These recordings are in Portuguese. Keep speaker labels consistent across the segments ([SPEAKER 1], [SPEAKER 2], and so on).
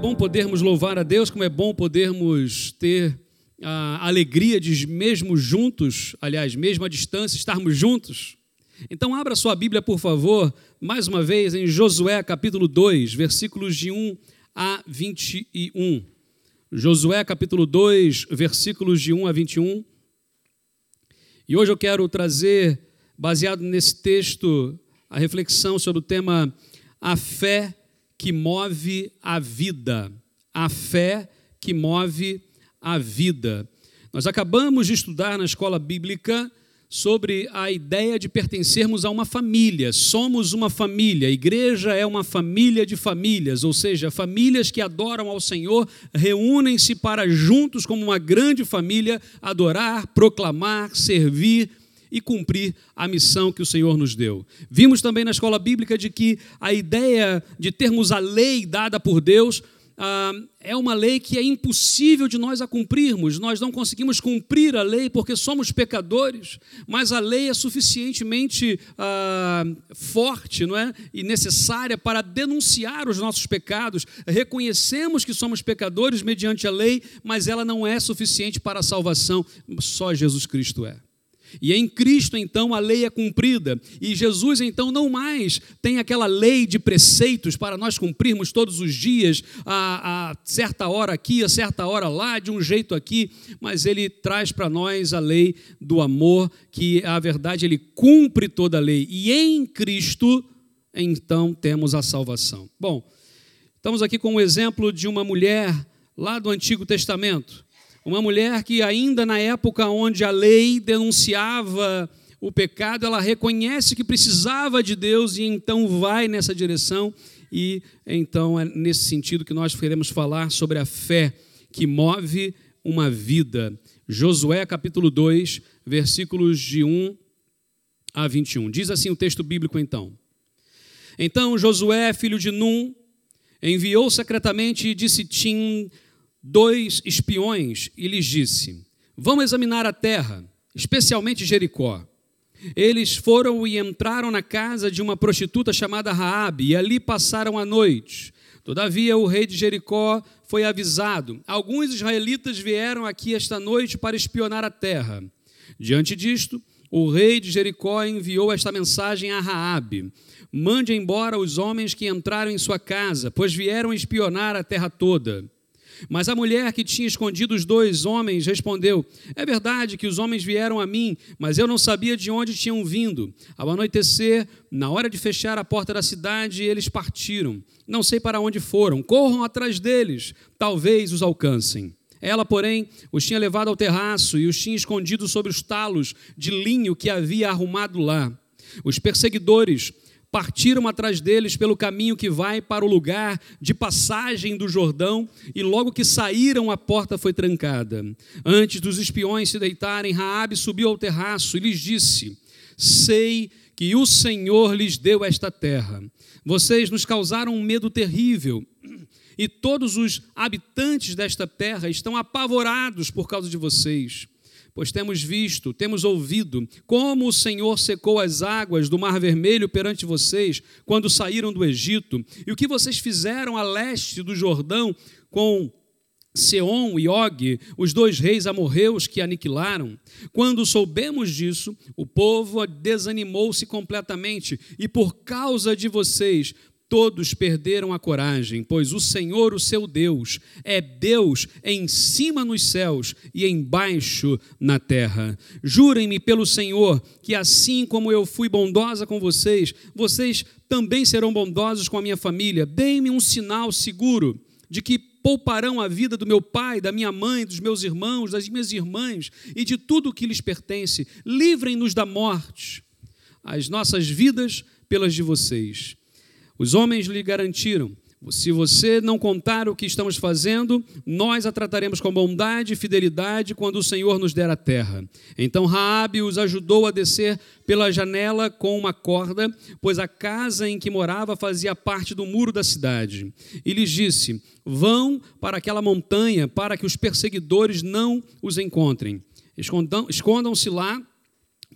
[SPEAKER 1] bom podermos louvar a Deus, como é bom podermos ter a alegria de mesmo juntos, aliás, mesmo à distância, estarmos juntos. Então abra sua Bíblia, por favor, mais uma vez em Josué capítulo 2, versículos de 1 a 21. Josué capítulo 2, versículos de 1 a 21. E hoje eu quero trazer, baseado nesse texto, a reflexão sobre o tema a fé que move a vida. A fé que move a vida. Nós acabamos de estudar na escola bíblica sobre a ideia de pertencermos a uma família. Somos uma família. A igreja é uma família de famílias, ou seja, famílias que adoram ao Senhor reúnem-se para juntos como uma grande família adorar, proclamar, servir e cumprir a missão que o Senhor nos deu. Vimos também na escola bíblica de que a ideia de termos a lei dada por Deus ah, é uma lei que é impossível de nós a cumprirmos. Nós não conseguimos cumprir a lei porque somos pecadores, mas a lei é suficientemente ah, forte não é? e necessária para denunciar os nossos pecados. Reconhecemos que somos pecadores mediante a lei, mas ela não é suficiente para a salvação. Só Jesus Cristo é. E em Cristo, então, a lei é cumprida. E Jesus, então, não mais tem aquela lei de preceitos para nós cumprirmos todos os dias, a, a certa hora aqui, a certa hora lá, de um jeito aqui, mas ele traz para nós a lei do amor, que a verdade ele cumpre toda a lei. E em Cristo, então, temos a salvação. Bom, estamos aqui com o um exemplo de uma mulher lá do Antigo Testamento uma mulher que, ainda na época onde a lei denunciava o pecado, ela reconhece que precisava de Deus e então vai nessa direção. E então é nesse sentido que nós queremos falar sobre a fé que move uma vida. Josué capítulo 2, versículos de 1 a 21. Diz assim o texto bíblico então. Então Josué, filho de Num, enviou secretamente de Sitim dois espiões e lhes disse: Vamos examinar a terra, especialmente Jericó. Eles foram e entraram na casa de uma prostituta chamada Raabe e ali passaram a noite. Todavia o rei de Jericó foi avisado: Alguns israelitas vieram aqui esta noite para espionar a terra. Diante disto, o rei de Jericó enviou esta mensagem a Raabe: Mande embora os homens que entraram em sua casa, pois vieram espionar a terra toda. Mas a mulher que tinha escondido os dois homens respondeu: É verdade que os homens vieram a mim, mas eu não sabia de onde tinham vindo. Ao anoitecer, na hora de fechar a porta da cidade, eles partiram. Não sei para onde foram. Corram atrás deles, talvez os alcancem. Ela, porém, os tinha levado ao terraço e os tinha escondido sobre os talos de linho que havia arrumado lá. Os perseguidores partiram atrás deles pelo caminho que vai para o lugar de passagem do Jordão, e logo que saíram, a porta foi trancada. Antes dos espiões se deitarem, Raabe subiu ao terraço e lhes disse: Sei que o Senhor lhes deu esta terra. Vocês nos causaram um medo terrível, e todos os habitantes desta terra estão apavorados por causa de vocês pois temos visto, temos ouvido como o Senhor secou as águas do Mar Vermelho perante vocês quando saíram do Egito, e o que vocês fizeram a leste do Jordão com Seom e Og, os dois reis amorreus que aniquilaram. Quando soubemos disso, o povo desanimou-se completamente, e por causa de vocês Todos perderam a coragem, pois o Senhor, o seu Deus, é Deus em cima nos céus e embaixo na terra. Jurem-me pelo Senhor que, assim como eu fui bondosa com vocês, vocês também serão bondosos com a minha família. Deem-me um sinal seguro de que pouparão a vida do meu pai, da minha mãe, dos meus irmãos, das minhas irmãs e de tudo o que lhes pertence. Livrem-nos da morte, as nossas vidas pelas de vocês. Os homens lhe garantiram: se você não contar o que estamos fazendo, nós a trataremos com bondade e fidelidade quando o Senhor nos der a terra. Então Raabe os ajudou a descer pela janela com uma corda, pois a casa em que morava fazia parte do muro da cidade. E lhes disse: Vão para aquela montanha para que os perseguidores não os encontrem. Escondam-se lá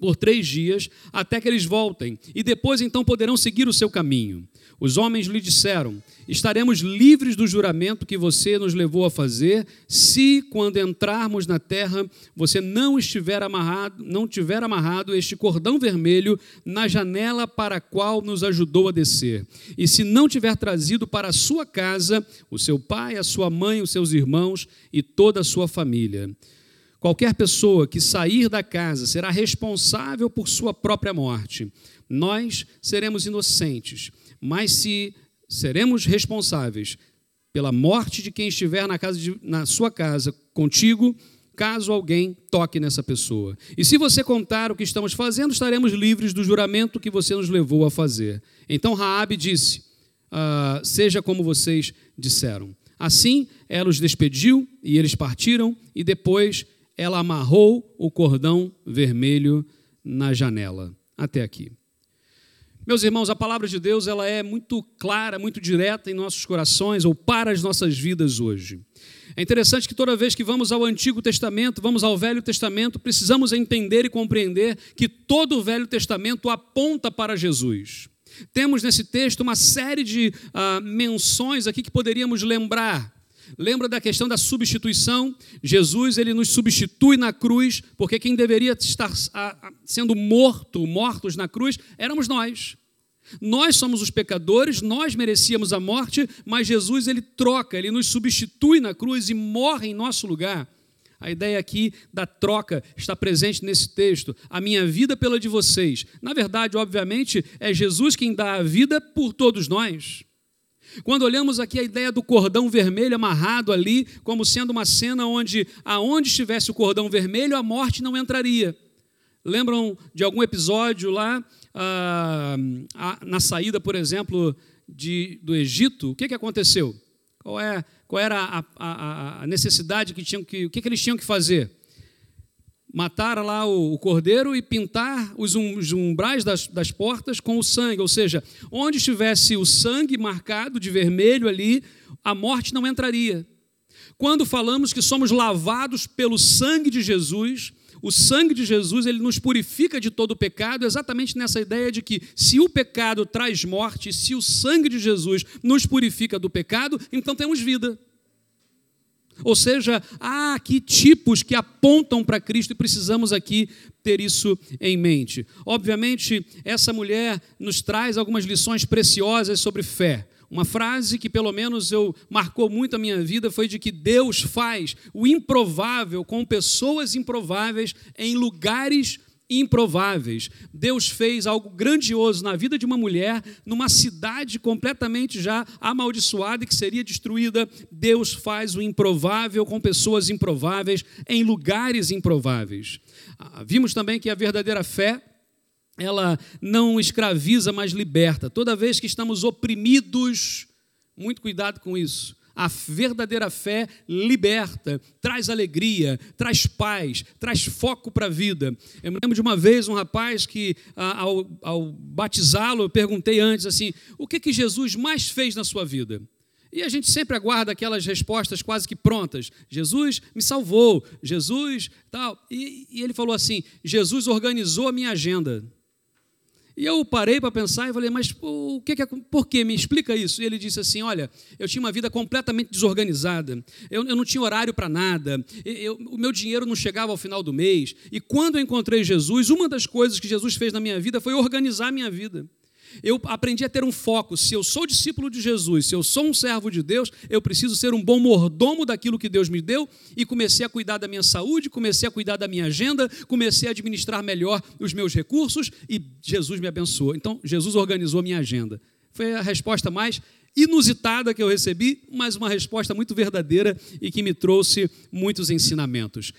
[SPEAKER 1] por três dias, até que eles voltem, e depois então poderão seguir o seu caminho. Os homens lhe disseram: Estaremos livres do juramento que você nos levou a fazer, se quando entrarmos na terra você não estiver amarrado, não tiver amarrado este cordão vermelho na janela para a qual nos ajudou a descer, e se não tiver trazido para a sua casa o seu pai, a sua mãe, os seus irmãos e toda a sua família. Qualquer pessoa que sair da casa será responsável por sua própria morte. Nós seremos inocentes, mas se seremos responsáveis pela morte de quem estiver na, casa de, na sua casa contigo, caso alguém toque nessa pessoa. E se você contar o que estamos fazendo, estaremos livres do juramento que você nos levou a fazer. Então Raabe disse: ah, Seja como vocês disseram. Assim, ela os despediu e eles partiram, e depois ela amarrou o cordão vermelho na janela. Até aqui. Meus irmãos, a palavra de Deus ela é muito clara, muito direta em nossos corações ou para as nossas vidas hoje. É interessante que toda vez que vamos ao Antigo Testamento, vamos ao Velho Testamento, precisamos entender e compreender que todo o Velho Testamento aponta para Jesus. Temos nesse texto uma série de uh, menções aqui que poderíamos lembrar Lembra da questão da substituição? Jesus ele nos substitui na cruz, porque quem deveria estar sendo morto, mortos na cruz, éramos nós. Nós somos os pecadores, nós merecíamos a morte, mas Jesus ele troca, ele nos substitui na cruz e morre em nosso lugar. A ideia aqui da troca está presente nesse texto. A minha vida pela de vocês. Na verdade, obviamente, é Jesus quem dá a vida por todos nós. Quando olhamos aqui a ideia do cordão vermelho amarrado ali, como sendo uma cena onde, aonde estivesse o cordão vermelho, a morte não entraria. Lembram de algum episódio lá, ah, na saída, por exemplo, de, do Egito? O que, que aconteceu? Qual, é, qual era a, a, a necessidade que tinham que. O que, que eles tinham que fazer? Matar lá o, cordeiro e pintar os, umbrais das, das portas com o sangue, ou seja, onde estivesse o sangue marcado de vermelho ali, a morte não entraria. Quando falamos que somos lavados pelo sangue de Jesus, o sangue de Jesus ele nos purifica de todo o pecado, exatamente nessa ideia de que se o pecado traz morte, se o sangue de Jesus nos purifica do pecado, então temos vida. Ou seja, há aqui tipos que apontam para Cristo e precisamos aqui ter isso em mente. Obviamente, essa mulher nos traz algumas lições preciosas sobre fé. Uma frase que pelo menos eu marcou muito a minha vida foi de que Deus faz o improvável com pessoas improváveis em lugares improváveis. Deus fez algo grandioso na vida de uma mulher, numa cidade completamente já amaldiçoada e que seria destruída. Deus faz o improvável com pessoas improváveis, em lugares improváveis. Ah, vimos também que a verdadeira fé ela não escraviza, mas liberta. Toda vez que estamos oprimidos, muito cuidado com isso. A verdadeira fé liberta, traz alegria, traz paz, traz foco para a vida. Eu me lembro de uma vez um rapaz que, ao, ao batizá-lo, eu perguntei antes assim: o que, que Jesus mais fez na sua vida? E a gente sempre aguarda aquelas respostas quase que prontas. Jesus me salvou, Jesus tal. E, e ele falou assim: Jesus organizou a minha agenda. E eu parei para pensar e falei, mas o que, que é, por que? Me explica isso. E ele disse assim: Olha, eu tinha uma vida completamente desorganizada, eu, eu não tinha horário para nada, eu, o meu dinheiro não chegava ao final do mês. E quando eu encontrei Jesus, uma das coisas que Jesus fez na minha vida foi organizar a minha vida eu aprendi a ter um foco. Se eu sou discípulo de Jesus, se eu sou um servo de Deus, eu preciso ser um bom mordomo daquilo que Deus me deu e comecei a cuidar da minha saúde, comecei a cuidar da minha agenda, comecei a administrar melhor os meus recursos e Jesus me abençoou. Então, Jesus organizou a minha agenda. Foi a resposta mais inusitada que eu recebi, mas uma resposta muito verdadeira e que me trouxe muitos ensinamentos.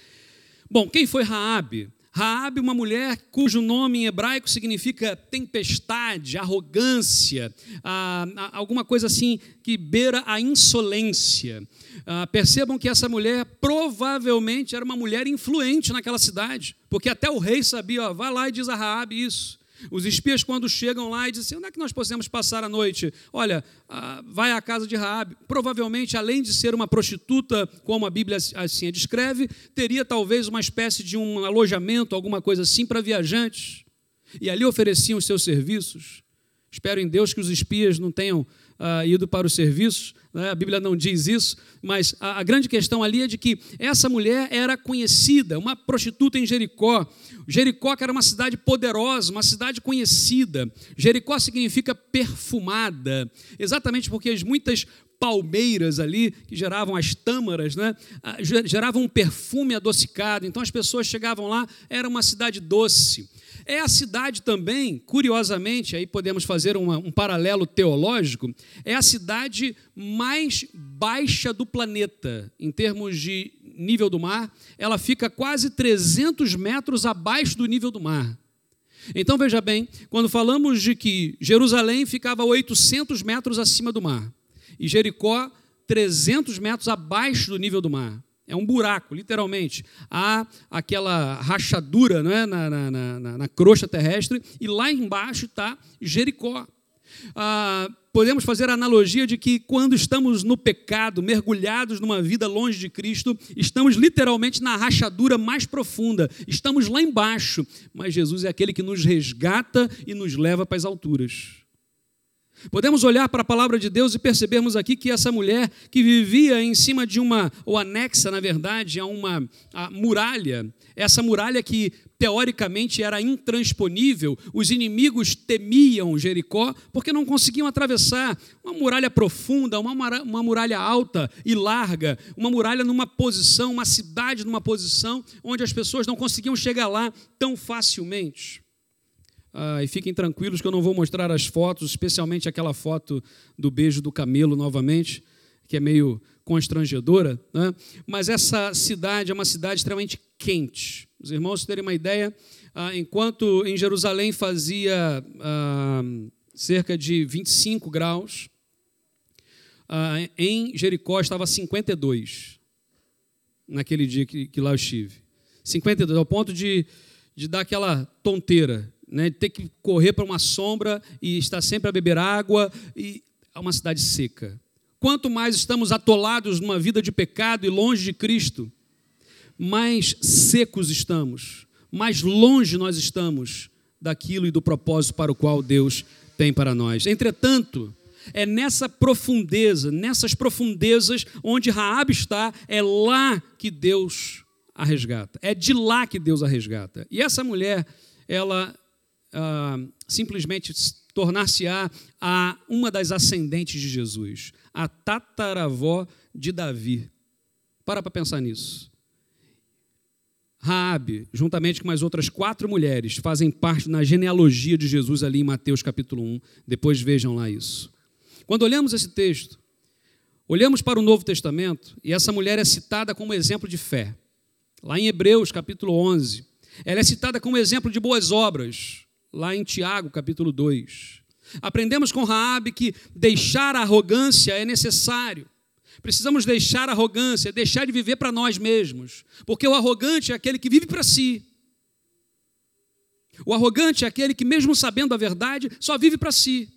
[SPEAKER 1] Bom, quem foi Raabe? Raabe, uma mulher cujo nome em hebraico significa tempestade, arrogância, ah, alguma coisa assim que beira a insolência. Ah, percebam que essa mulher provavelmente era uma mulher influente naquela cidade, porque até o rei sabia, ó, vai lá e diz a Raabe isso. Os espias, quando chegam lá e dizem assim, onde é que nós podemos passar a noite? Olha, ah, vai à casa de Raabe. Provavelmente, além de ser uma prostituta, como a Bíblia assim a descreve, teria talvez uma espécie de um alojamento, alguma coisa assim, para viajantes. E ali ofereciam os seus serviços. Espero em Deus que os espias não tenham uh, ido para os serviços, né? a Bíblia não diz isso, mas a, a, grande questão ali é de que essa mulher era conhecida, uma prostituta em Jericó. Jericó, que era uma cidade poderosa, uma cidade conhecida. Jericó significa perfumada, exatamente porque as muitas palmeiras ali, que geravam as tâmaras, né? geravam um perfume adocicado. Então as pessoas chegavam lá, era uma cidade doce. É a cidade também, curiosamente, aí podemos fazer uma, um paralelo teológico, é a cidade mais baixa do planeta, em termos de nível do mar. Ela fica quase 300 metros abaixo do nível do mar. Então veja bem, quando falamos de que Jerusalém ficava 800 metros acima do mar e Jericó 300 metros abaixo do nível do mar. É um buraco, literalmente. Há aquela rachadura é? na, na, na, na, crosta terrestre e lá embaixo está Jericó. Ah, podemos fazer a analogia de que quando estamos no pecado, mergulhados numa vida longe de Cristo, estamos literalmente na rachadura mais profunda, estamos lá embaixo, mas Jesus é aquele que nos resgata e nos leva para as alturas. Podemos olhar para a palavra de Deus e percebermos aqui que essa mulher que vivia em cima de uma, ou anexa, na verdade, a uma a muralha, essa muralha que teoricamente era intransponível, os inimigos temiam Jericó porque não conseguiam atravessar uma muralha profunda, uma muralha, uma muralha alta e larga, uma muralha numa posição, uma cidade numa posição onde as pessoas não conseguiam chegar lá tão facilmente. Ah, e fiquem tranquilos que eu não vou mostrar as fotos, especialmente aquela foto do beijo do camelo novamente, que é meio constrangedora. Né? Mas essa cidade é uma cidade extremamente quente. Os irmãos terem uma ideia, ah, enquanto em Jerusalém fazia ah, cerca de 25 graus, ah, em Jericó estava 52, naquele dia que, que lá eu estive. 52, ao ponto de, de dar aquela tonteira né, ter que correr para uma sombra e estar sempre a beber água, e é uma cidade seca. Quanto mais estamos atolados numa vida de pecado e longe de Cristo, mais secos estamos, mais longe nós estamos daquilo e do propósito para o qual Deus tem para nós. Entretanto, é nessa profundeza, nessas profundezas onde Raab está, é lá que Deus a resgata. É de lá que Deus a resgata. E essa mulher, ela uh, simplesmente tornar-se-á a uma das ascendentes de Jesus, a tataravó de Davi. Para para pensar nisso. Raabe, juntamente com mais outras quatro mulheres, fazem parte na genealogia de Jesus ali em Mateus capítulo 1. Depois vejam lá isso. Quando olhamos esse texto, olhamos para o Novo Testamento e essa mulher é citada como exemplo de fé. Lá em Hebreus capítulo 11, ela é citada como exemplo de boas obras lá em Tiago, capítulo 2. Aprendemos com Raabe que deixar a arrogância é necessário. Precisamos deixar a arrogância, deixar de viver para nós mesmos, porque o arrogante é aquele que vive para si. O arrogante é aquele que, mesmo sabendo a verdade, só vive para si.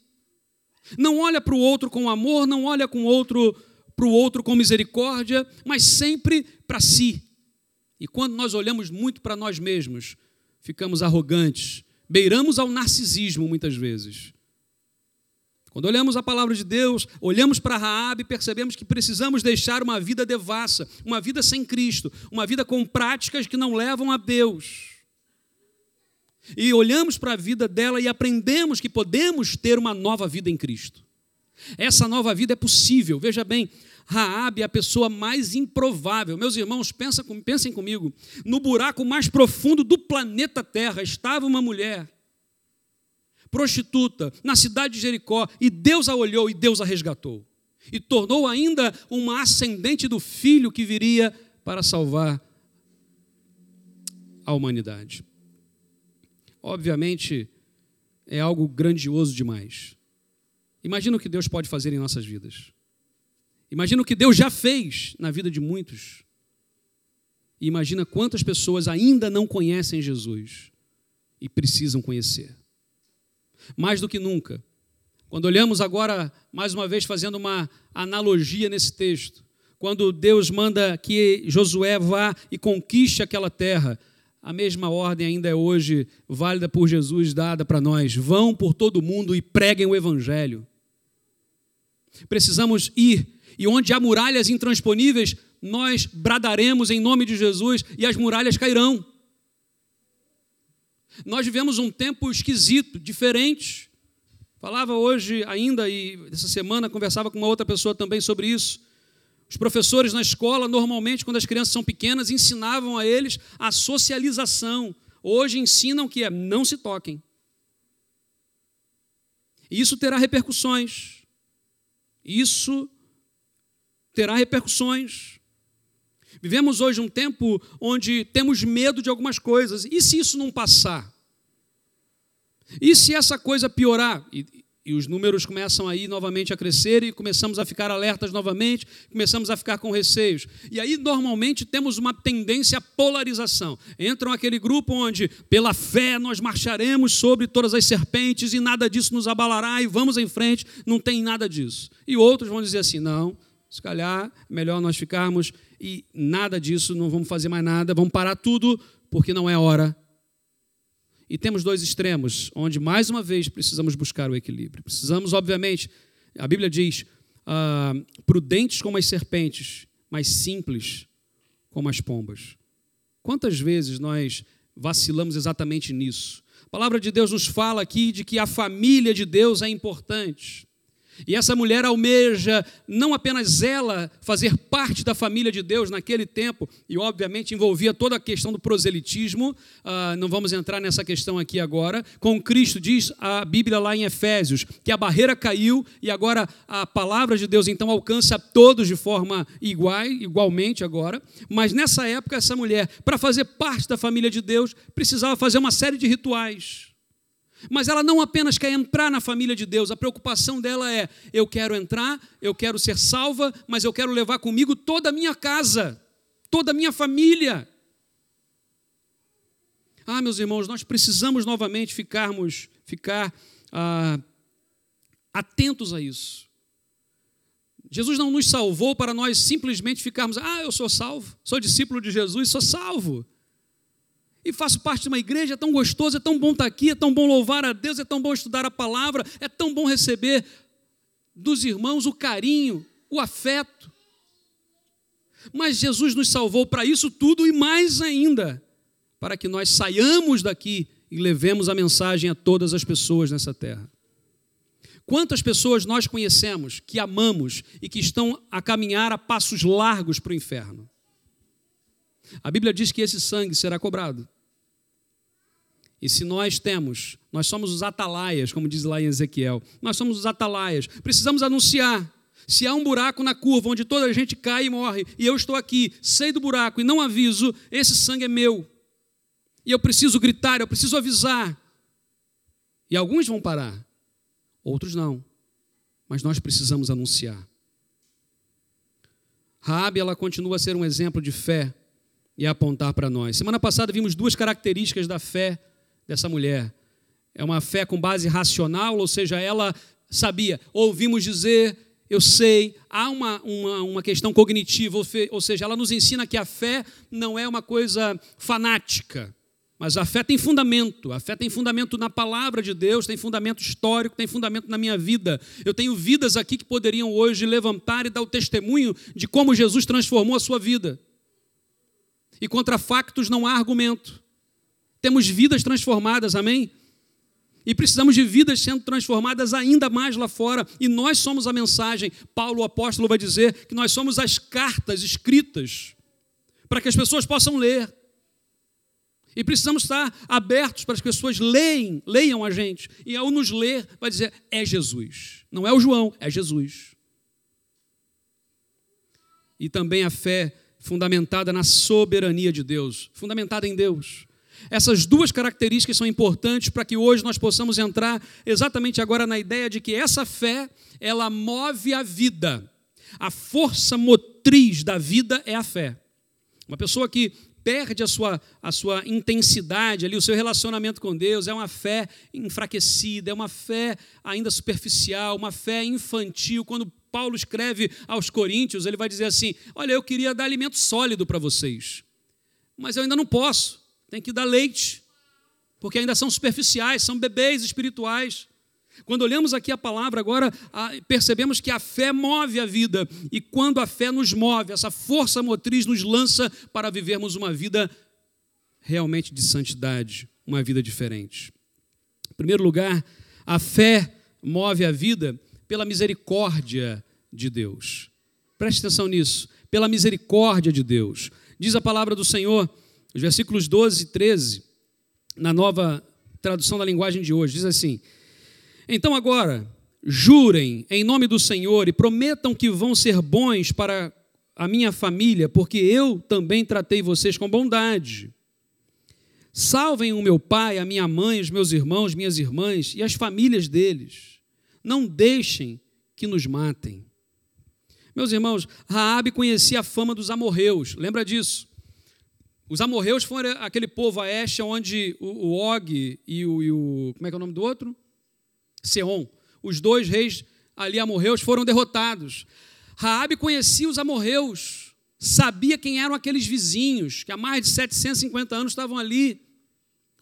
[SPEAKER 1] Não olha para o outro com amor, não olha com outro para o outro com misericórdia, mas sempre para si. E quando nós olhamos muito para nós mesmos, ficamos arrogantes, beiramos ao narcisismo muitas vezes. Quando olhamos a palavra de Deus, olhamos para Raab e percebemos que precisamos deixar uma vida devassa, uma vida sem Cristo, uma vida com práticas que não levam a Deus. E olhamos para a vida dela e aprendemos que podemos ter uma nova vida em Cristo. Essa nova vida é possível. Veja bem, Raabe é a pessoa mais improvável. Meus irmãos, pensem comigo. No buraco mais profundo do planeta Terra estava uma mulher prostituta na cidade de Jericó e Deus a olhou e Deus a resgatou. E tornou ainda uma ascendente do filho que viria para salvar a humanidade. Obviamente, é algo grandioso demais. Imagina o que Deus pode fazer em nossas vidas. Imagina o que Deus já fez na vida de muitos. E imagina quantas pessoas ainda não conhecem Jesus e precisam conhecer. Mais do que nunca. Quando olhamos agora, mais uma vez, fazendo uma analogia nesse texto, quando Deus manda que Josué vá e conquiste aquela terra, a mesma ordem ainda é hoje válida por Jesus, dada para nós. Vão por todo mundo e preguem o Evangelho. Precisamos ir, e onde há muralhas intransponíveis, nós bradaremos em nome de Jesus e as muralhas cairão. Nós vivemos um tempo esquisito, diferente. Falava hoje ainda, e essa semana conversava com uma outra pessoa também sobre isso. Os professores na escola, normalmente, quando as crianças são pequenas, ensinavam a eles a socialização. Hoje ensinam que é não se toquem. E isso terá repercussões. Isso terá repercussões. Vivemos hoje um tempo onde temos medo de algumas coisas. E se isso não passar? E se essa coisa piorar? E, e os números começam aí novamente a crescer e começamos a ficar alertas novamente, começamos a ficar com receios. E aí, normalmente, temos uma tendência à polarização. Entram aquele grupo onde, pela fé, nós marcharemos sobre todas as serpentes e nada disso nos abalará e vamos em frente, não tem nada disso. E outros vão dizer assim: não, se calhar melhor nós ficarmos e nada disso, não vamos fazer mais nada, vamos parar tudo, porque não é hora e temos dois extremos, onde mais uma vez precisamos buscar o equilíbrio. Precisamos, obviamente, a Bíblia diz, uh, prudentes como as serpentes, mas simples como as pombas. Quantas vezes nós vacilamos exatamente nisso? A palavra de Deus nos fala aqui de que a família de Deus é importante. E essa mulher almeja não apenas ela fazer parte da família de Deus naquele tempo, e obviamente envolvia toda a questão do proselitismo, uh, não vamos entrar nessa questão aqui agora. Com Cristo, diz a Bíblia lá em Efésios, que a barreira caiu e agora a palavra de Deus então alcança todos de forma igual, igualmente agora. Mas nessa época, essa mulher, para fazer parte da família de Deus, precisava fazer uma série de rituais. Mas ela não apenas quer entrar na família de Deus, a preocupação dela é: eu quero entrar, eu quero ser salva, mas eu quero levar comigo toda a minha casa, toda a minha família. Ah, meus irmãos, nós precisamos novamente ficarmos, ficar ah, atentos a isso. Jesus não nos salvou para nós simplesmente ficarmos, ah, eu sou salvo, sou discípulo de Jesus, sou salvo e faço parte de uma igreja, é tão gostoso, é tão bom estar aqui, é tão bom louvar a Deus, é tão bom estudar a palavra, é tão bom receber dos irmãos o carinho, o afeto. Mas Jesus nos salvou para isso tudo e mais ainda, para que nós saiamos daqui e levemos a mensagem a todas as pessoas nessa terra. Quantas pessoas nós conhecemos que amamos e que estão a caminhar a passos largos para o inferno? A Bíblia diz que esse sangue será cobrado. E se nós temos, nós somos os atalaias, como diz lá em Ezequiel, nós somos os atalaias, precisamos anunciar. Se há um buraco na curva onde toda a gente cai e morre, e eu estou aqui, sei do buraco e não aviso, esse sangue é meu. E eu preciso gritar, eu preciso avisar. E alguns vão parar, outros não. Mas nós precisamos anunciar. Raabe, ela continua a ser um exemplo de fé e a apontar para nós. Semana passada vimos duas características da fé dessa mulher. É uma fé com base racional, ou seja, ela sabia, ouvimos dizer, eu sei, há uma, uma, uma questão cognitiva, ou seja, ela nos ensina que a fé não é uma coisa fanática, mas a fé tem fundamento, a fé tem fundamento na palavra de Deus, tem fundamento histórico, tem fundamento na minha vida. Eu tenho vidas aqui que poderiam hoje levantar e dar o testemunho de como Jesus transformou a sua vida. E contra factos não há argumento. Temos vidas transformadas, amém? E precisamos de vidas sendo transformadas ainda mais lá fora. E nós somos a mensagem. Paulo, o apóstolo, vai dizer que nós somos as cartas escritas para que as pessoas possam ler. E precisamos estar abertos para as pessoas leiam, leiam a gente. E ao nos ler, vai dizer: é Jesus. Não é o João, é Jesus. E também a fé fundamentada na soberania de Deus, fundamentada em Deus. Essas duas características são importantes para que hoje nós possamos entrar exatamente agora na ideia de que essa fé, ela move a vida. A força motriz da vida é a fé. Uma pessoa que perde a sua, a sua intensidade ali, o seu relacionamento com Deus, é uma fé enfraquecida, é uma fé ainda superficial, uma fé infantil. Quando Paulo escreve aos Coríntios, ele vai dizer assim: Olha, eu queria dar alimento sólido para vocês, mas eu ainda não posso, tem que dar leite, porque ainda são superficiais, são bebês espirituais. Quando olhamos aqui a palavra, agora percebemos que a fé move a vida, e quando a fé nos move, essa força motriz nos lança para vivermos uma vida realmente de santidade, uma vida diferente. Em primeiro lugar, a fé move a vida pela misericórdia de Deus. Preste atenção nisso, pela misericórdia de Deus. Diz a palavra do Senhor, os versículos 12 e 13, na nova tradução da linguagem de hoje, diz assim: então agora, jurem em nome do Senhor e prometam que vão ser bons para a minha família, porque eu também tratei vocês com bondade. Salvem o meu pai, a minha mãe, os meus irmãos, minhas irmãs e as famílias deles. Não deixem que nos matem. Meus irmãos, Raabe conhecia a fama dos amorreus, lembra disso? Os amorreus foram aquele povo a este onde o, o Og e o, e o, Como é que é o nome do outro? Seom. Os dois reis ali amorreus foram derrotados. Raabe conhecia os amorreus, sabia quem eram aqueles vizinhos que há mais de 750 anos estavam ali,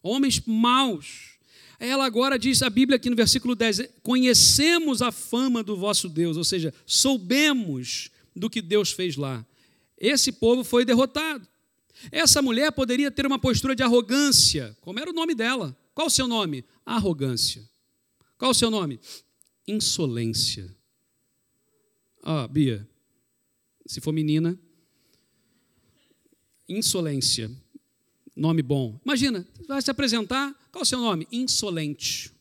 [SPEAKER 1] homens maus. Ela agora diz a Bíblia aqui no versículo 10: Conhecemos a fama do vosso Deus, ou seja, soubemos do que Deus fez lá. Esse povo foi derrotado. Essa mulher poderia ter uma postura de arrogância. Como era o nome dela? Qual o seu nome? Arrogância. Qual o seu nome? Insolência. Oh, Bia, se for menina, insolência. Nome bom. Imagina, vai se apresentar, qual o seu nome? Insolente.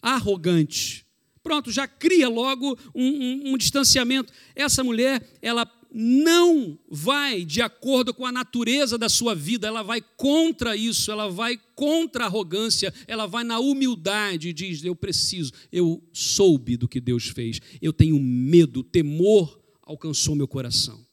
[SPEAKER 1] Arrogante. Pronto, já cria logo um, um, um distanciamento. Essa mulher, ela não vai de acordo com a natureza da sua vida, ela vai contra isso, ela vai contra a arrogância, ela vai na humildade e diz: Eu preciso, eu soube do que Deus fez, eu tenho medo, temor alcançou meu coração.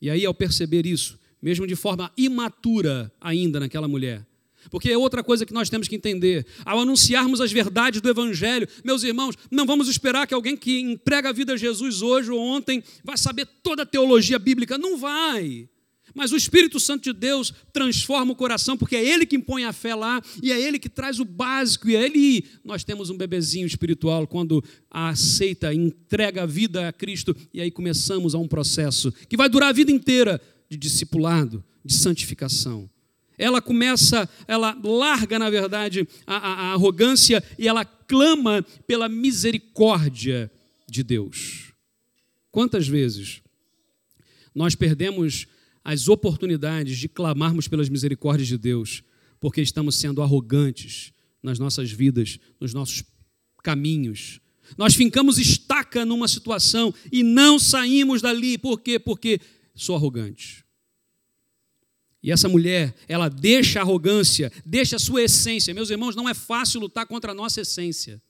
[SPEAKER 1] E aí, ao perceber isso, mesmo de forma imatura ainda naquela mulher, porque é outra coisa que nós temos que entender. Ao anunciarmos as verdades do Evangelho, meus irmãos, não vamos esperar que alguém que entrega a vida a Jesus hoje ou ontem vai saber toda a teologia bíblica. Não vai. Mas o Espírito Santo de Deus transforma o coração, porque é Ele que impõe a fé lá e é Ele que traz o básico. E é Ele. Nós temos um bebezinho espiritual quando aceita, entrega a vida a Cristo e aí começamos a um processo que vai durar a vida inteira de discipulado, de santificação. Ela começa, ela larga, na verdade, a, a, a arrogância e ela clama pela misericórdia de Deus. Quantas vezes nós perdemos as oportunidades de clamarmos pelas misericórdias de Deus, porque estamos sendo arrogantes nas nossas vidas, nos nossos caminhos. Nós fincamos estaca numa situação e não saímos dali. Por quê? Porque sou arrogante. E essa mulher, ela deixa a arrogância, deixa a sua essência. Meus irmãos, não é fácil lutar contra a nossa essência.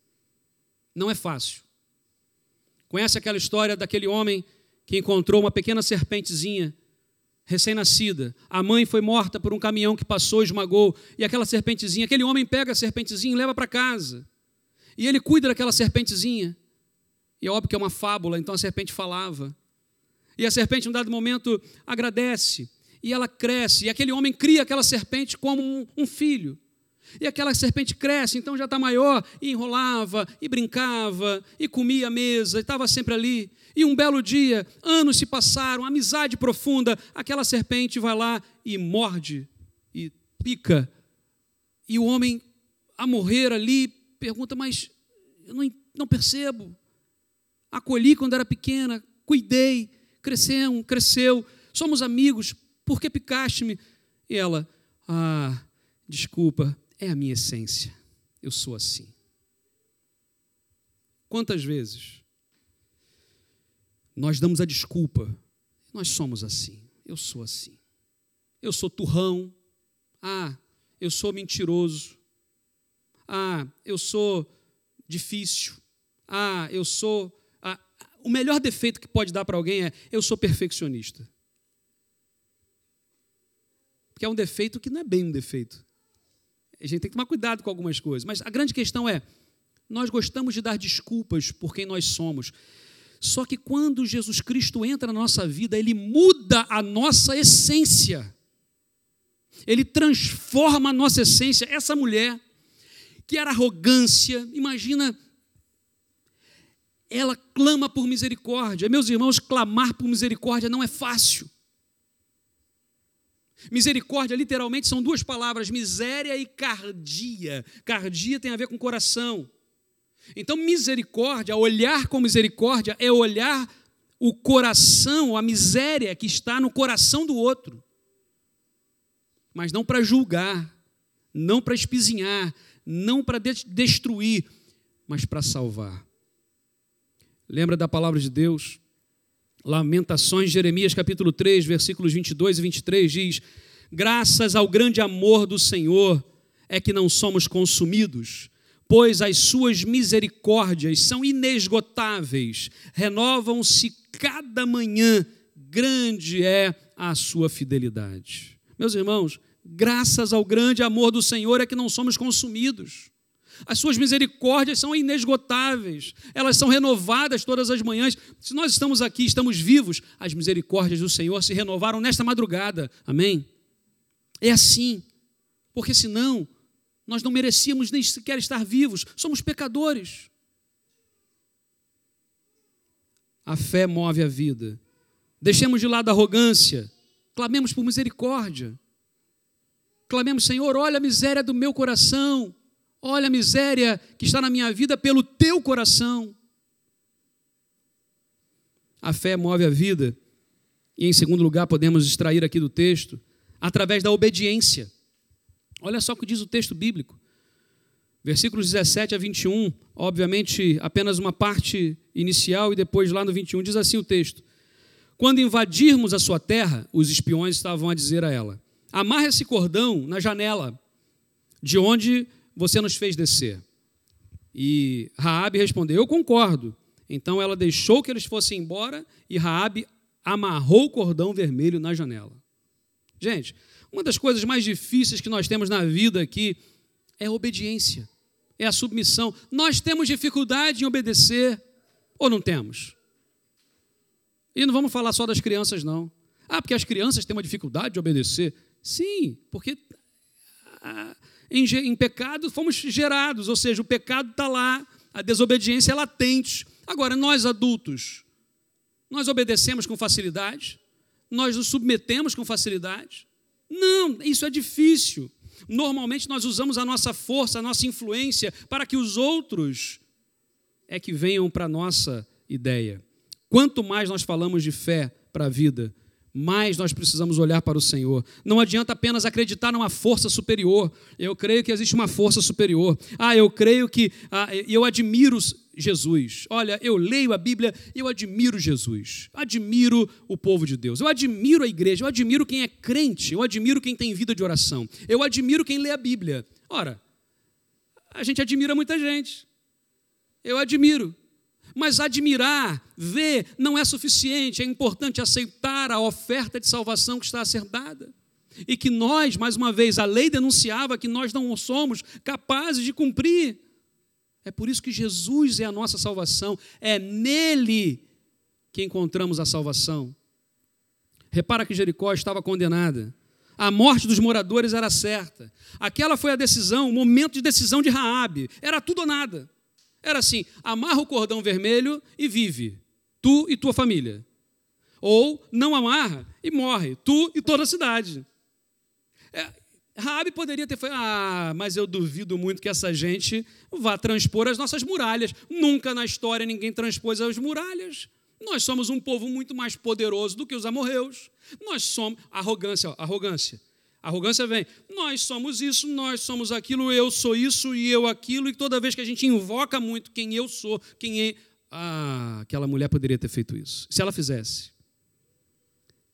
[SPEAKER 1] Não é fácil. Conhece aquela história daquele homem que encontrou uma pequena serpentezinha recém-nascida. A mãe foi morta por um caminhão que passou e esmagou. E aquela serpentezinha, aquele homem pega a serpentezinha e leva para casa. E ele cuida daquela serpentezinha. E é óbvio que é uma fábula, então a serpente falava. E a serpente, em um dado momento, agradece e ela cresce, e aquele homem cria aquela serpente como um, filho. E aquela serpente cresce, então já está maior, e enrolava, e brincava, e comia à mesa, e estava sempre ali. E um belo dia, anos se passaram, amizade profunda, aquela serpente vai lá e morde, e pica. E o homem, a morrer ali, pergunta: Mas eu não, não percebo. Acolhi quando era pequena, cuidei, cresceu, cresceu, somos amigos, por que picaste-me? E ela, ah, desculpa, é a minha essência. Eu sou assim. Quantas vezes nós damos a desculpa? Nós somos assim. Eu sou assim. Eu sou turrão. Ah, eu sou mentiroso. Ah, eu sou difícil. Ah, eu sou. Ah, o melhor defeito que pode dar para alguém é: eu sou perfeccionista. Porque é um defeito que não é bem um defeito. A gente tem que tomar cuidado com algumas coisas. Mas a grande questão é: nós gostamos de dar desculpas por quem nós somos. Só que quando Jesus Cristo entra na nossa vida, ele muda a nossa essência. Ele transforma a nossa essência. Essa mulher, que era arrogância, imagina, ela clama por misericórdia. Meus irmãos, clamar por misericórdia não é fácil. Misericórdia, literalmente, são duas palavras: miséria e cardia. Cardia tem a ver com coração. Então, misericórdia, olhar com misericórdia, é olhar o coração, a miséria que está no coração do outro. Mas não para julgar, não para espizinhar, não para destruir, mas para salvar. Lembra da palavra de Deus? Lamentações, Jeremias capítulo 3, versículos 22 e 23 diz: Graças ao grande amor do Senhor é que não somos consumidos pois as suas misericórdias são inesgotáveis, renovam-se cada manhã, grande é a sua fidelidade. Meus irmãos, graças ao grande amor do Senhor é que não somos consumidos. As suas misericórdias são inesgotáveis, elas são renovadas todas as manhãs. Se nós estamos aqui, estamos vivos, as misericórdias do Senhor se renovaram nesta madrugada, amém? É assim, porque senão nós não merecíamos nem sequer estar vivos, somos pecadores. A fé move a vida. Deixemos de lado a arrogância, clamemos por misericórdia. Clamemos, Senhor, olha a miséria do meu coração, olha a miséria que está na minha vida pelo teu coração. A fé move a vida, e em segundo lugar, podemos extrair aqui do texto, através da obediência. Olha só o que diz o texto bíblico. Versículos 17 a 21, obviamente apenas uma parte inicial e depois lá no 21 diz assim o texto: Quando invadirmos a sua terra, os espiões estavam a dizer a ela: Amarre esse cordão na janela de onde você nos fez descer. E Raabe respondeu: Eu concordo. Então ela deixou que eles fossem embora e Raabe amarrou o cordão vermelho na janela. Gente, uma das coisas mais difíceis que nós temos na vida aqui é a obediência, é a submissão. Nós temos dificuldade em obedecer, ou não temos? E não vamos falar só das crianças, não. Ah, porque as crianças têm uma dificuldade de obedecer. Sim, porque em, em pecado fomos gerados, ou seja, o pecado está lá, a desobediência é latente. Agora, nós adultos, nós obedecemos com facilidade, nós nos submetemos com facilidade, não, isso é difícil. Normalmente nós usamos a nossa força, a nossa influência para que os outros é que venham para a nossa ideia. Quanto mais nós falamos de fé para a vida, mais nós precisamos olhar para o Senhor. Não adianta apenas acreditar numa força superior. Eu creio que existe uma força superior. Ah, eu creio que. Ah, eu admiro Jesus. Olha, eu leio a Bíblia e eu admiro Jesus. Admiro o povo de Deus. Eu admiro a igreja. Eu admiro quem é crente. Eu admiro quem tem vida de oração. Eu admiro quem lê a Bíblia. Ora, a gente admira muita gente. Eu admiro. Mas admirar, ver, não é suficiente. É importante aceitar a oferta de salvação que está a ser dada. E que nós, mais uma vez, a lei denunciava que nós não somos capazes de cumprir. É por isso que Jesus é a nossa salvação. É nele que encontramos a salvação. Repara que Jericó estava condenada. A morte dos moradores era certa. Aquela foi a decisão, o momento de decisão de Raabe. Era tudo ou nada. Era assim: amarra o cordão vermelho e vive, tu e tua família. Ou não amarra e morre, tu e toda a cidade. É, Raabe poderia ter falado: "Ah, mas eu duvido muito que essa gente vá transpor as nossas muralhas. Nunca na história ninguém transpôs as muralhas. Nós somos um povo muito mais poderoso do que os amorreus. Nós somos arrogância, arrogância. Arrogância vem, nós somos isso, nós somos aquilo, eu sou isso e eu aquilo, e toda vez que a gente invoca muito quem eu sou, quem é. Ah, aquela mulher poderia ter feito isso. Se ela fizesse.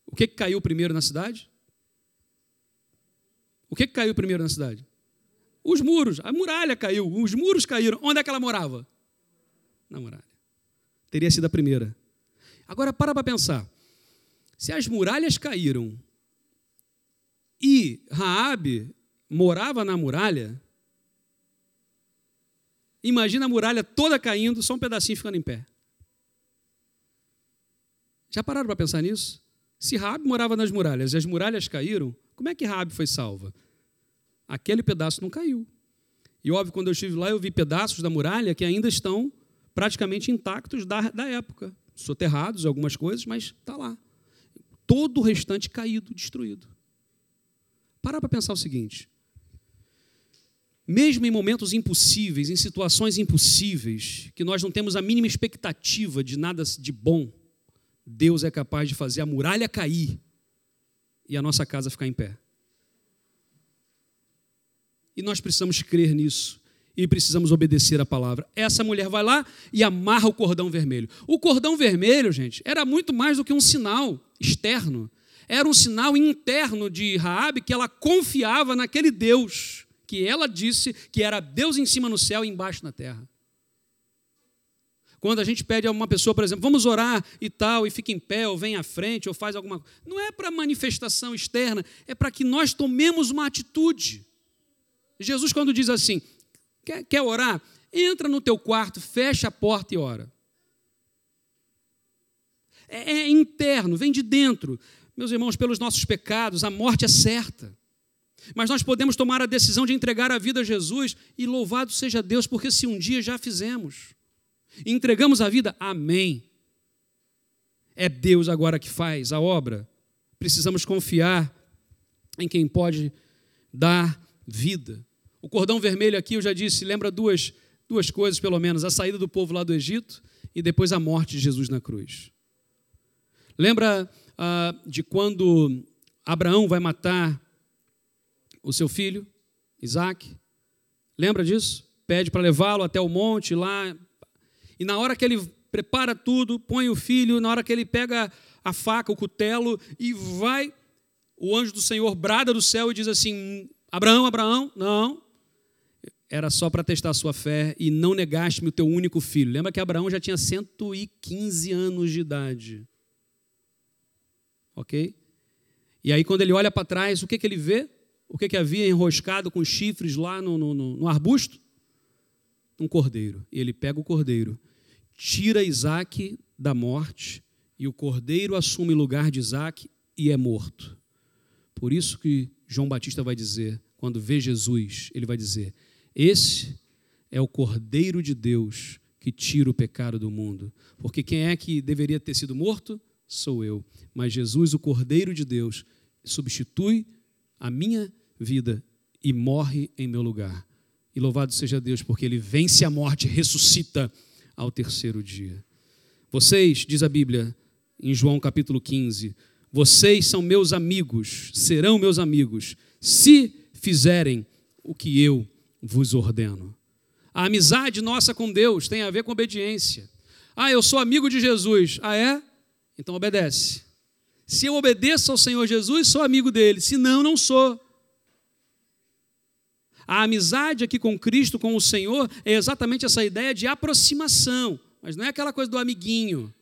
[SPEAKER 1] O que caiu primeiro na cidade? O que caiu primeiro na cidade? Os muros, a muralha caiu, os muros caíram. Onde é que ela morava? Na muralha. Teria sido a primeira. Agora para para pensar. Se as muralhas caíram e Raabe morava na muralha, imagina a muralha toda caindo, só um pedacinho ficando em pé. Já pararam para pensar nisso? Se Raabe morava nas muralhas e as muralhas caíram, como é que Raabe foi salva? Aquele pedaço não caiu. E óbvio, quando eu estive lá, eu vi pedaços da muralha que ainda estão praticamente intactos da, da época. Soterrados, algumas coisas, mas está lá. Todo o restante caído, destruído. Parar para pensar o seguinte: mesmo em momentos impossíveis, em situações impossíveis, que nós não temos a mínima expectativa de nada de bom, Deus é capaz de fazer a muralha cair e a nossa casa ficar em pé. E nós precisamos crer nisso e precisamos obedecer a palavra. Essa mulher vai lá e amarra o cordão vermelho. O cordão vermelho, gente, era muito mais do que um sinal externo. Era um sinal interno de Raabe que ela confiava naquele Deus que ela disse que era Deus em cima no céu e embaixo na terra. Quando a gente pede a uma pessoa, por exemplo, vamos orar e tal, e fica em pé, ou vem à frente, ou faz alguma coisa. Não é para manifestação externa, é para que nós tomemos uma atitude. Jesus, quando diz assim, quer, quer orar? Entra no teu quarto, fecha a porta e ora. É, é interno, vem de dentro. Meus irmãos, pelos nossos pecados, a morte é certa. Mas nós podemos tomar a decisão de entregar a vida a Jesus e louvado seja Deus, porque se um dia já fizemos entregamos a vida, amém. É Deus agora que faz a obra. Precisamos confiar em quem pode dar vida. O cordão vermelho aqui, eu já disse, lembra duas, duas coisas pelo menos: a saída do povo lá do Egito e depois a morte de Jesus na cruz. Lembra ah, de quando Abraão vai matar o seu filho, Isaac? Lembra disso? Pede para levá-lo até o monte lá e na hora que ele prepara tudo, põe o filho, na hora que ele pega a faca, o cutelo e vai, o anjo do Senhor brada do céu e diz assim: Abraão, Abraão, não. Era só para testar a sua fé e não negaste-me o teu único filho. Lembra que Abraão já tinha 115 anos de idade. Ok? E aí, quando ele olha para trás, o que, que ele vê? O que, que havia enroscado com chifres lá no, no, no arbusto? Um cordeiro. E ele pega o cordeiro tira Isaac da morte e o cordeiro assume lugar de Isaac e é morto. Por isso que João Batista vai dizer, quando vê Jesus, ele vai dizer: Esse é o cordeiro de Deus que tira o pecado do mundo. Porque quem é que deveria ter sido morto? Sou eu. Mas Jesus, o cordeiro de Deus, substitui a minha vida e morre em meu lugar. E louvado seja Deus, porque ele vence a morte, ressuscita ao terceiro dia. Vocês, diz a Bíblia em João capítulo 15, vocês são meus amigos, serão meus amigos, se fizerem o que eu vos ordeno. A amizade nossa com Deus tem a ver com obediência. Ah, eu sou amigo de Jesus. Ah, é? Então obedece. Se eu obedeço ao Senhor Jesus, sou amigo dele. Se não, não sou. A amizade aqui com Cristo, com o Senhor, é exatamente essa ideia de aproximação, mas não é aquela coisa do amiguinho.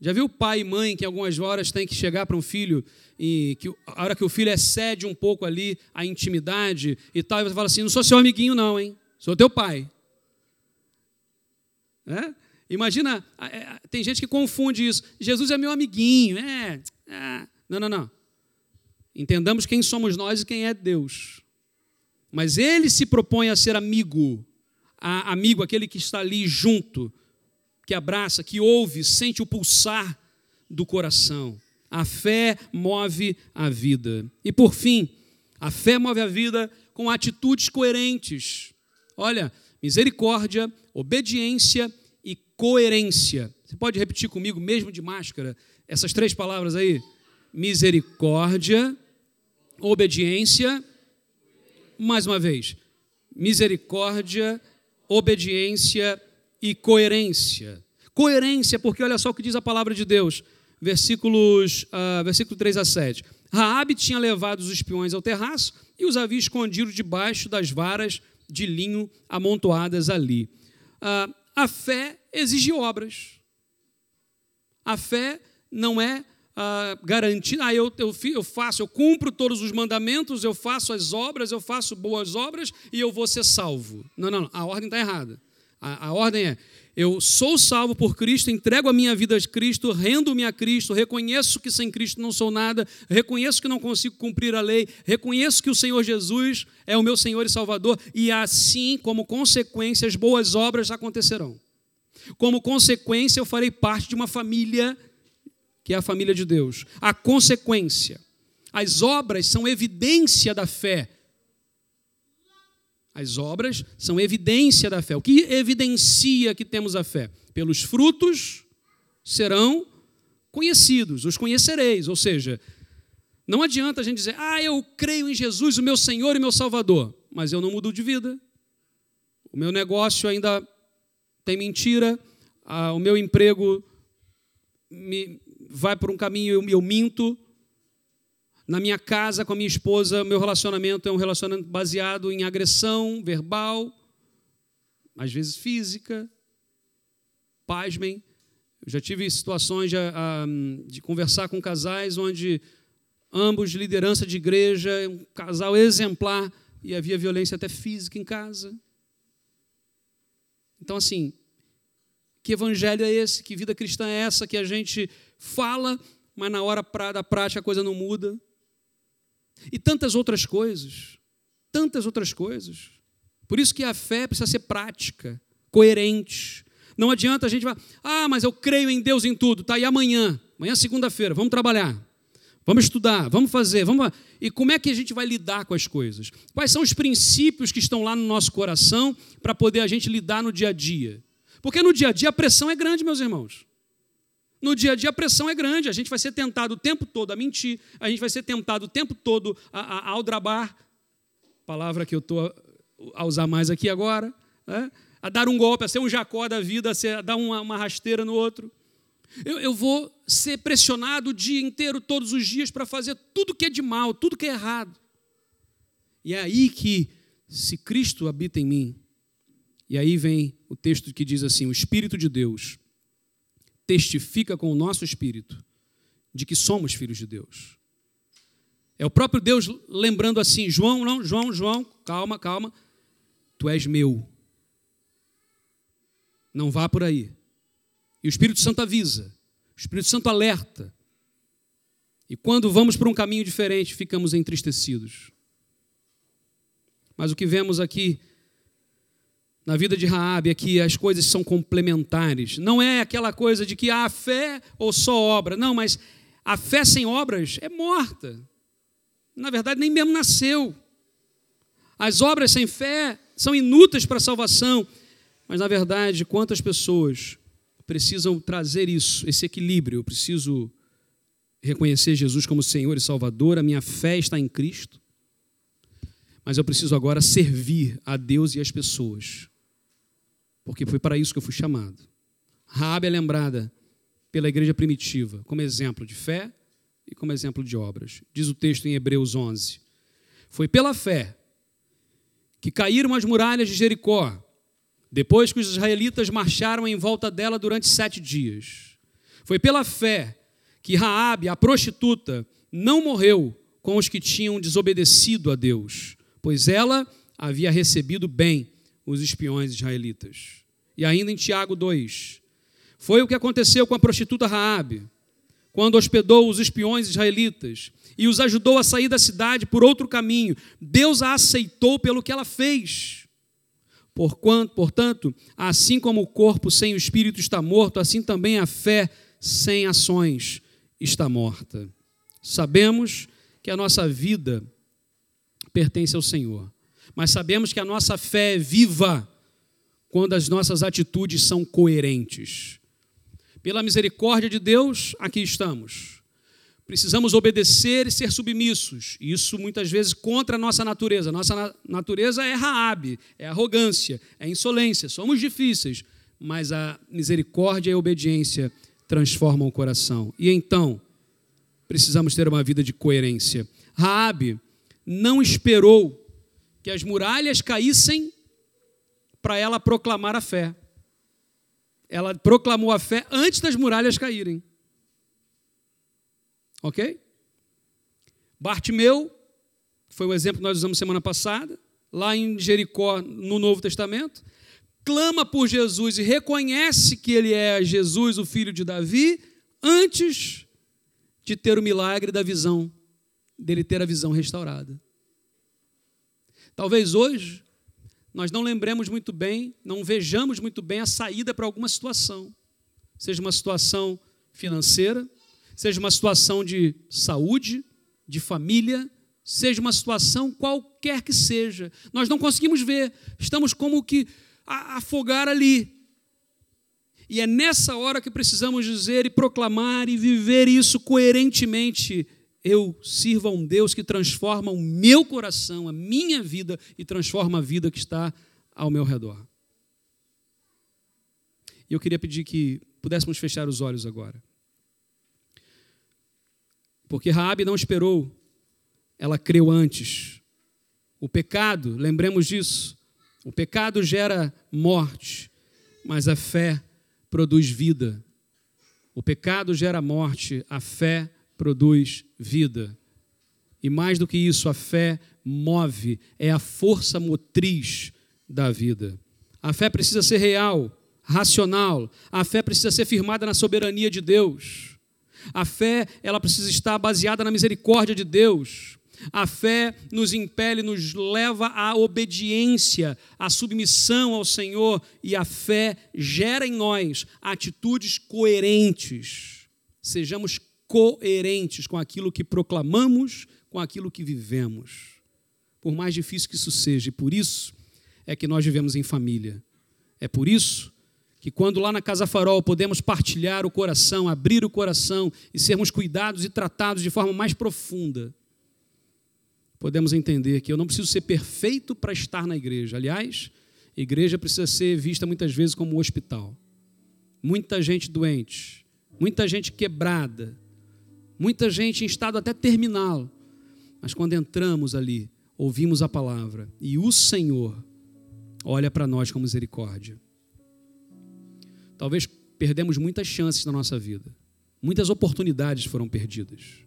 [SPEAKER 1] Já viu pai e mãe que algumas horas tem que chegar para um filho e que a hora que o filho excede um pouco ali a intimidade e tal, e você fala assim: não sou seu amiguinho, não, hein? Sou teu pai. É? Imagina, é, tem gente que confunde isso. Jesus é meu amiguinho. É, é. Não, não, não. Entendamos quem somos nós e quem é Deus. Mas ele se propõe a ser amigo, a, amigo, aquele que está ali junto, que abraça, que ouve, sente o pulsar do coração. A fé move a vida. E por fim, a fé move a vida com atitudes coerentes. Olha, misericórdia, obediência coerência. Você pode repetir comigo, mesmo de máscara, essas três palavras aí? Misericórdia, obediência mais uma vez, misericórdia, obediência e coerência. Coerência, porque olha só o que diz a palavra de Deus, versículos, uh, versículo 3 a 7. Raabe tinha levado os espiões ao terraço e os havia escondido debaixo das varas de linho amontoadas ali. Uh, a fé exige obras. A fé não é ah, garantido. Ah, eu, eu, eu faço, eu cumpro todos os mandamentos, eu faço as obras, eu faço boas obras e eu vou ser salvo. Não, não, não a ordem está errada. A, a ordem é: eu sou salvo por Cristo, entrego a minha vida a Cristo, rendo-me a Cristo, reconheço que sem Cristo não sou nada, reconheço que não consigo cumprir a lei, reconheço que o Senhor Jesus é o meu Senhor e Salvador, e assim, como consequência, as boas obras acontecerão. Como consequência, eu farei parte de uma família que é a família de Deus. A consequência. As obras são evidência da fé. As obras são evidência da fé. O que evidencia que temos a fé? Pelos frutos serão conhecidos, os conhecereis. Ou seja, não adianta a gente dizer, ah, eu creio em Jesus, o meu Senhor e meu Salvador, mas eu não mudo de vida. O meu negócio ainda tem mentira, ah, o meu emprego me, vai por um caminho e eu, eu minto. Na minha casa, com a minha esposa, meu relacionamento é um relacionamento baseado em agressão verbal, às vezes física. Pasmem. Eu já tive situações de, ah, de conversar com casais onde ambos liderança de igreja, um casal exemplar, e havia violência até física em casa. Então, assim, que evangelho é esse? Que vida cristã é essa que a gente fala, mas na hora da prática a coisa não muda? E tantas outras coisas, tantas outras coisas. Por isso que a fé precisa ser prática, coerente. Não adianta a gente falar, ah, mas eu creio em Deus em tudo, tá? E amanhã, amanhã é segunda-feira, vamos trabalhar, vamos estudar, vamos fazer, vamos. E como é que a gente vai lidar com as coisas? Quais são os princípios que estão lá no nosso coração para poder a gente lidar no dia a dia? Porque no dia a dia a pressão é grande, meus irmãos. No dia a dia a pressão é grande, a gente vai ser tentado o tempo todo a mentir, a gente vai ser tentado o tempo todo a, a, a aldrabar, palavra que eu estou a usar mais aqui agora, né? a dar um golpe, a ser um jacó da vida, a, ser, a dar uma, uma rasteira no outro. Eu, eu, vou ser pressionado o dia inteiro, todos os dias, para fazer tudo que é de mal, tudo que é errado. E é aí que, se Cristo habita em mim, e aí vem o texto que diz assim: o Espírito de Deus testifica com o nosso espírito de que somos filhos de Deus. É o próprio Deus lembrando assim: João, não, João, João, calma, calma, tu és meu. Não vá por aí. E o Espírito Santo avisa, o Espírito Santo alerta. E quando vamos por um caminho diferente, ficamos entristecidos. Mas o que vemos aqui na vida de Raabe é que as coisas são complementares. Não é aquela coisa de que há fé ou só obra. Não, mas a fé sem obras é morta. Na verdade, nem mesmo nasceu. As obras sem fé são inúteis para a salvação. Mas, na verdade, quantas pessoas precisam trazer isso, esse equilíbrio? Eu preciso reconhecer Jesus como Senhor e Salvador, a minha fé está em Cristo. Mas eu preciso agora servir a Deus e as pessoas porque foi para isso que eu fui chamado. Raabe é lembrada pela igreja primitiva como exemplo de fé e como exemplo de obras. Diz o texto em Hebreus 11. Foi pela fé que caíram as muralhas de Jericó, depois que os israelitas marcharam em volta dela durante sete dias. Foi pela fé que Raabe, a prostituta, não morreu com os que tinham desobedecido a Deus, pois ela havia recebido bem os espiões israelitas. E ainda em Tiago 2, foi o que aconteceu com a prostituta Raabe, quando hospedou os espiões israelitas e os ajudou a sair da cidade por outro caminho. Deus a aceitou pelo que ela fez. Porquanto, portanto, assim como o corpo sem o espírito está morto, assim também a fé sem ações está morta. Sabemos que a nossa vida pertence ao Senhor mas sabemos que a nossa fé é viva quando as nossas atitudes são coerentes. Pela misericórdia de Deus, aqui estamos. Precisamos obedecer e ser submissos. Isso muitas vezes contra a nossa natureza. Nossa natureza é Raabe, é arrogância, é insolência. Somos difíceis, mas a misericórdia e a obediência transformam o coração. E então, precisamos ter uma vida de coerência. Raabe não esperou que as muralhas caíssem para ela proclamar a fé. Ela proclamou a fé antes das muralhas caírem. Ok? Bartimeu, foi o exemplo que nós usamos semana passada, lá em Jericó, no Novo Testamento, clama por Jesus e reconhece que ele é Jesus, o filho de Davi, antes de ter o milagre da visão, dele ter a visão restaurada. Talvez hoje nós não lembremos muito bem, não vejamos muito bem a saída para alguma situação, seja uma situação financeira, seja uma situação de saúde, de família, seja uma situação qualquer que seja. Nós não conseguimos ver, estamos como que a afogar ali. E é nessa hora que precisamos dizer e proclamar e viver isso coerentemente. Eu sirvo a um Deus que transforma o meu coração, a minha vida e transforma a vida que está ao meu redor. E eu queria pedir que pudéssemos fechar os olhos agora. Porque Raabe não esperou, ela creu antes. O pecado, lembremos disso, o pecado gera morte, mas a fé produz vida. O pecado gera morte, a fé produz vida. E mais do que isso, a fé move, é a força motriz da vida. A fé precisa ser real, racional, a fé precisa ser firmada na soberania de Deus. A fé, ela precisa estar baseada na misericórdia de Deus. A fé nos impele, nos leva à obediência, à submissão ao Senhor, e a fé gera em nós atitudes coerentes. Sejamos coerentes com aquilo que proclamamos, com aquilo que vivemos. Por mais difícil que isso seja, e por isso é que nós vivemos em família. É por isso que quando lá na Casa Farol podemos partilhar o coração, abrir o coração e sermos cuidados e tratados de forma mais profunda, podemos entender que eu não preciso ser perfeito para estar na igreja. Aliás, a igreja precisa ser vista muitas vezes como um hospital. Muita gente doente, muita gente quebrada, muita gente em estado até terminal. Mas quando entramos ali, ouvimos a palavra e o Senhor olha para nós com misericórdia. Talvez perdemos muitas chances na nossa vida. Muitas oportunidades foram perdidas.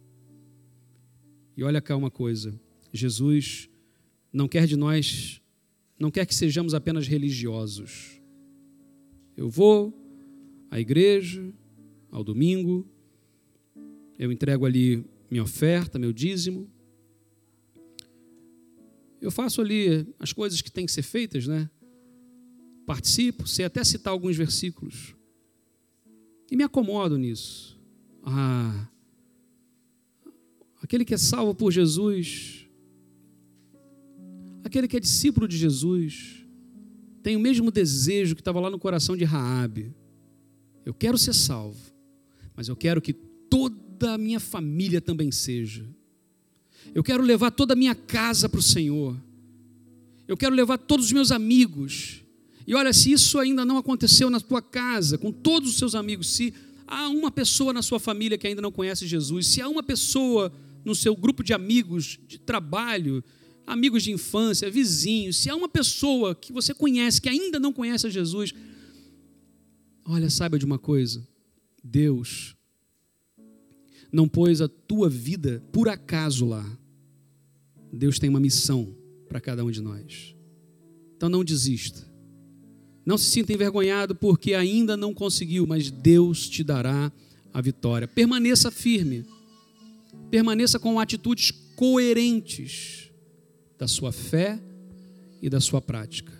[SPEAKER 1] E olha cá uma coisa: Jesus não quer de nós, não quer que sejamos apenas religiosos. Eu vou à igreja, ao domingo, eu entrego ali minha oferta, meu dízimo. Eu faço ali as coisas que têm que ser feitas, né? participo, sei até citar alguns versículos. E me acomodo nisso. Ah, aquele que é salvo por Jesus, aquele que é discípulo de Jesus, tem o mesmo desejo que estava lá no coração de Raabe. Eu quero ser salvo, mas eu quero que toda a minha família também seja. Eu quero levar toda a minha casa para o Senhor. Eu quero levar todos os meus amigos. E olha, se isso ainda não aconteceu na tua casa, com todos os seus amigos, se há uma pessoa na sua família que ainda não conhece Jesus, se há uma pessoa no seu grupo de amigos de trabalho, amigos de infância, vizinhos, se há uma pessoa que você conhece que ainda não conhece Jesus, olha, saiba de uma coisa: Deus não pôs a tua vida por acaso lá. Deus tem uma missão para cada um de nós. Então não desista. Não se sinta envergonhado porque ainda não conseguiu, mas Deus te dará a vitória. Permaneça firme. Permaneça com atitudes coerentes da sua fé e da sua prática.